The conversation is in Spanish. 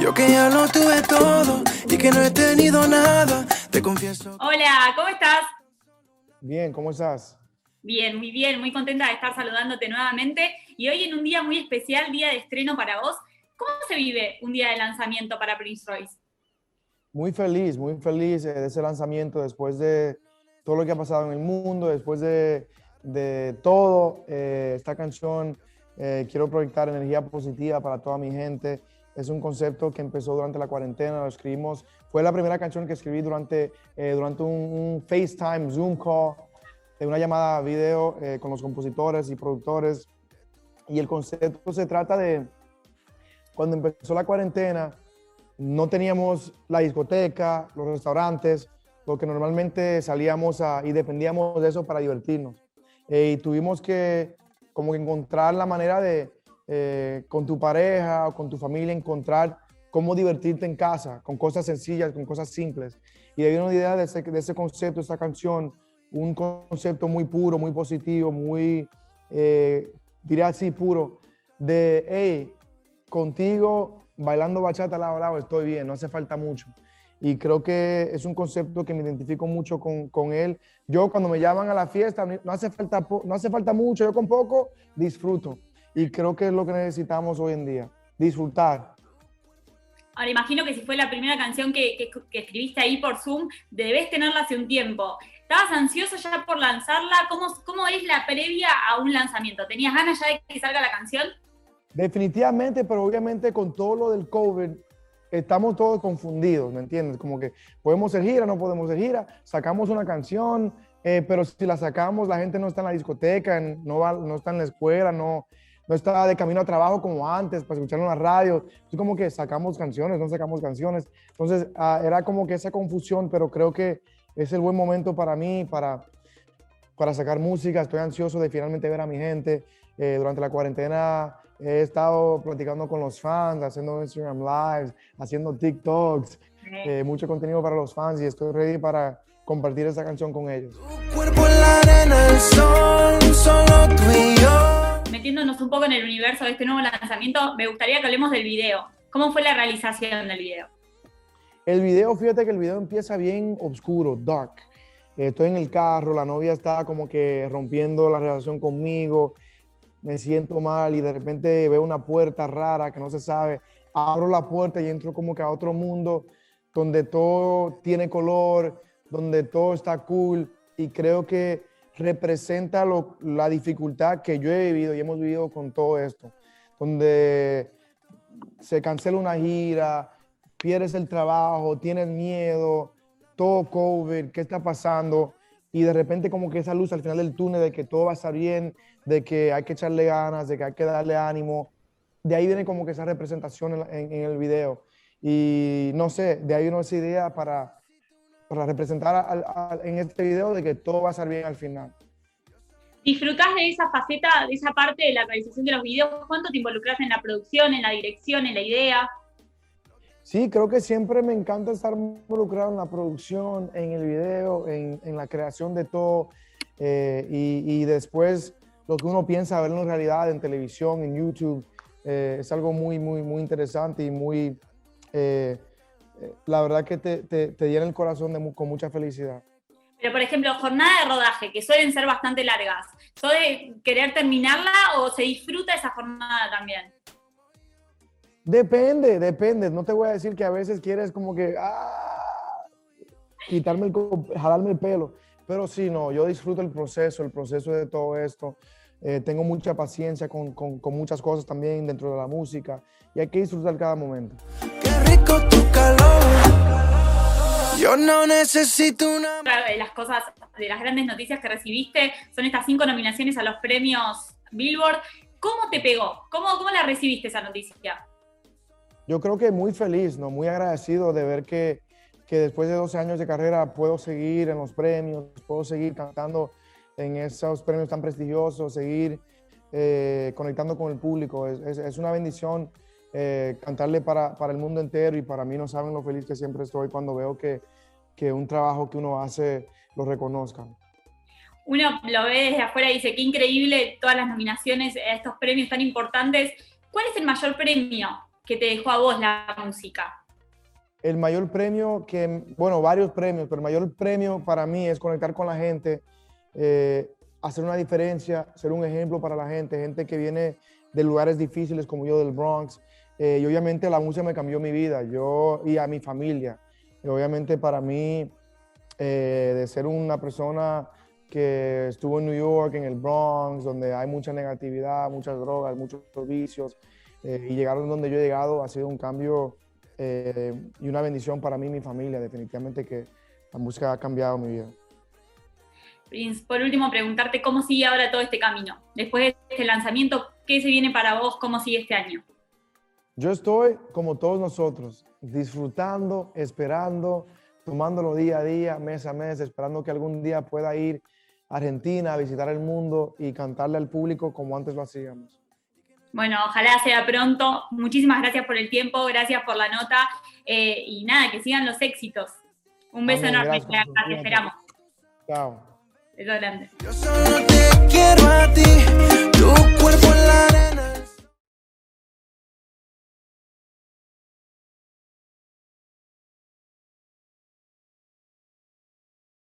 Yo que ya lo tuve todo y que no he tenido nada, te confieso. Hola, ¿cómo estás? Bien, ¿cómo estás? Bien, muy bien, muy contenta de estar saludándote nuevamente. Y hoy en un día muy especial, día de estreno para vos, ¿cómo se vive un día de lanzamiento para Prince Royce? Muy feliz, muy feliz de ese lanzamiento después de todo lo que ha pasado en el mundo, después de, de todo. Eh, esta canción eh, quiero proyectar energía positiva para toda mi gente. Es un concepto que empezó durante la cuarentena, lo escribimos. Fue la primera canción que escribí durante, eh, durante un, FaceTime, Zoom call, una llamada video con los compositores y productores. Y el concepto se trata de cuando empezó la cuarentena, no teníamos la discoteca, los restaurantes, lo que normalmente salíamos a, y dependíamos de eso para divertirnos. Eh, y tuvimos que como que encontrar la manera de, eh, con tu pareja o con tu familia, encontrar cómo divertirte en casa, con cosas sencillas, con cosas simples. Y hay una idea de ese, de ese concepto, esta canción, un concepto muy puro, muy positivo, muy, eh, diría así, puro, de, hey, contigo bailando bachata lado a lado estoy bien, no hace falta mucho. Y creo que es un concepto que me identifico mucho con, con, él. Yo cuando me llaman a la fiesta, no hace, falta, no hace falta mucho, yo con poco disfruto. Y creo que es lo que necesitamos hoy en día, disfrutar. Ahora, imagino que si fue la primera canción que, que, escribiste ahí por Zoom, debes tenerla hace un tiempo. ¿Estabas ansioso ya por lanzarla? ¿Cómo, ¿Cómo es la previa a un lanzamiento? ¿Tenías ganas ya de que salga la canción? Definitivamente, pero obviamente con todo lo del COVID, estamos todos confundidos, ¿me entiendes? Como que podemos ser gira, no podemos ser gira, sacamos una canción, eh, pero si la sacamos, la gente no está en la discoteca, no, va, no está en la escuela, no, no está de camino a trabajo como antes para escuchar en la radio. Es como que sacamos canciones, no sacamos canciones. Entonces, ah, era como que esa confusión, pero creo que es el buen momento para mí, para, para sacar música. Estoy ansioso de finalmente ver a mi gente. Eh, durante la cuarentena he estado platicando con los fans, haciendo Instagram Lives, haciendo TikToks, eh, mucho contenido para los fans y estoy ready para compartir esta canción con ellos. Un poco en el universo de este nuevo lanzamiento, me gustaría que hablemos del video. ¿Cómo fue la realización del video? El video, fíjate que el video empieza bien oscuro, dark. Estoy en el carro, la novia está como que rompiendo la relación conmigo me siento mal y de repente veo una puerta rara que no se sabe, abro la puerta y entro como que a otro mundo donde todo tiene color, donde todo está cool y creo que representa la dificultad que yo he vivido y hemos vivido con todo esto, donde se cancela una gira, pierdes el trabajo, tienes miedo, todo COVID, ¿qué está pasando? y de repente como que esa luz al final del túnel de que todo va a estar bien, de que hay que echarle ganas, de que hay que darle ánimo. De ahí viene como que esa representación en, el video. Y no sé, de ahí vino esa idea para, para representar en este video de que todo va a estar bien al final. ¿Disfrutás de esa faceta, de esa parte de la realización de los videos? ¿Cuánto te involucras en la producción, en la dirección, en la idea? Sí, creo que siempre me encanta estar involucrado en la producción, en el video, en, la creación de todo. Eh, y, después lo que uno piensa verlo en realidad en televisión, en YouTube, eh, es algo muy, muy, muy interesante y muy, eh, la verdad que te, te, llena el corazón con mucha felicidad. Pero, por ejemplo, jornada de rodaje, que suelen ser bastante largas, ¿suele querer terminarla o se disfruta esa jornada también? Depende, depende. No te voy a decir que a veces quieres como que ah, quitarme el, jalarme el pelo. Pero sí, no, yo disfruto el proceso, el proceso de todo esto. Eh, tengo mucha paciencia con, con, con, muchas cosas también dentro de la música y hay que disfrutar cada momento. Qué rico tu calor. Yo no necesito una. De las cosas, de las grandes noticias que recibiste son estas cinco nominaciones a los premios Billboard. ¿Cómo te pegó? ¿Cómo, cómo la recibiste esa noticia? yo creo que muy feliz, ¿no? muy agradecido de ver que, que después de 12 años de carrera puedo seguir en los premios, puedo seguir cantando en esos premios tan prestigiosos, seguir eh, conectando con el público. Es, es, una bendición eh, cantarle para, para, el mundo entero y para mí no saben lo feliz que siempre estoy cuando veo que, que un trabajo que uno hace lo reconozcan. Uno lo ve desde afuera y dice, qué increíble todas las nominaciones a estos premios tan importantes. ¿Cuál es el mayor premio que te dejó a vos la música? El mayor premio que, bueno, varios premios, pero el mayor premio para mí es conectar con la gente, eh, hacer una diferencia, ser un ejemplo para la gente, gente que viene de lugares difíciles como yo del Bronx. Eh, y obviamente la música me cambió mi vida, yo y a mi familia. Y obviamente para mí, eh, de ser una persona que estuvo en New York, en el Bronx, donde hay mucha negatividad, muchas drogas, muchos vicios, y llegar donde yo he llegado ha sido un cambio y una bendición para mí y mi familia. Definitivamente que la música ha cambiado mi vida. Prince, por último, preguntarte cómo sigue ahora todo este camino. Después de este lanzamiento, ¿qué se viene para vos? ¿Cómo sigue este año? Yo estoy como todos nosotros, disfrutando, esperando, tomándolo día a día, mes a mes, esperando que algún día pueda ir a Argentina a visitar el mundo y cantarle al público como antes lo hacíamos. Bueno, ojalá sea pronto. Muchísimas gracias por el tiempo, gracias por la nota eh, y nada, que sigan los éxitos. Un beso enorme, te esperamos. Chao. Beso grande. Yo solo te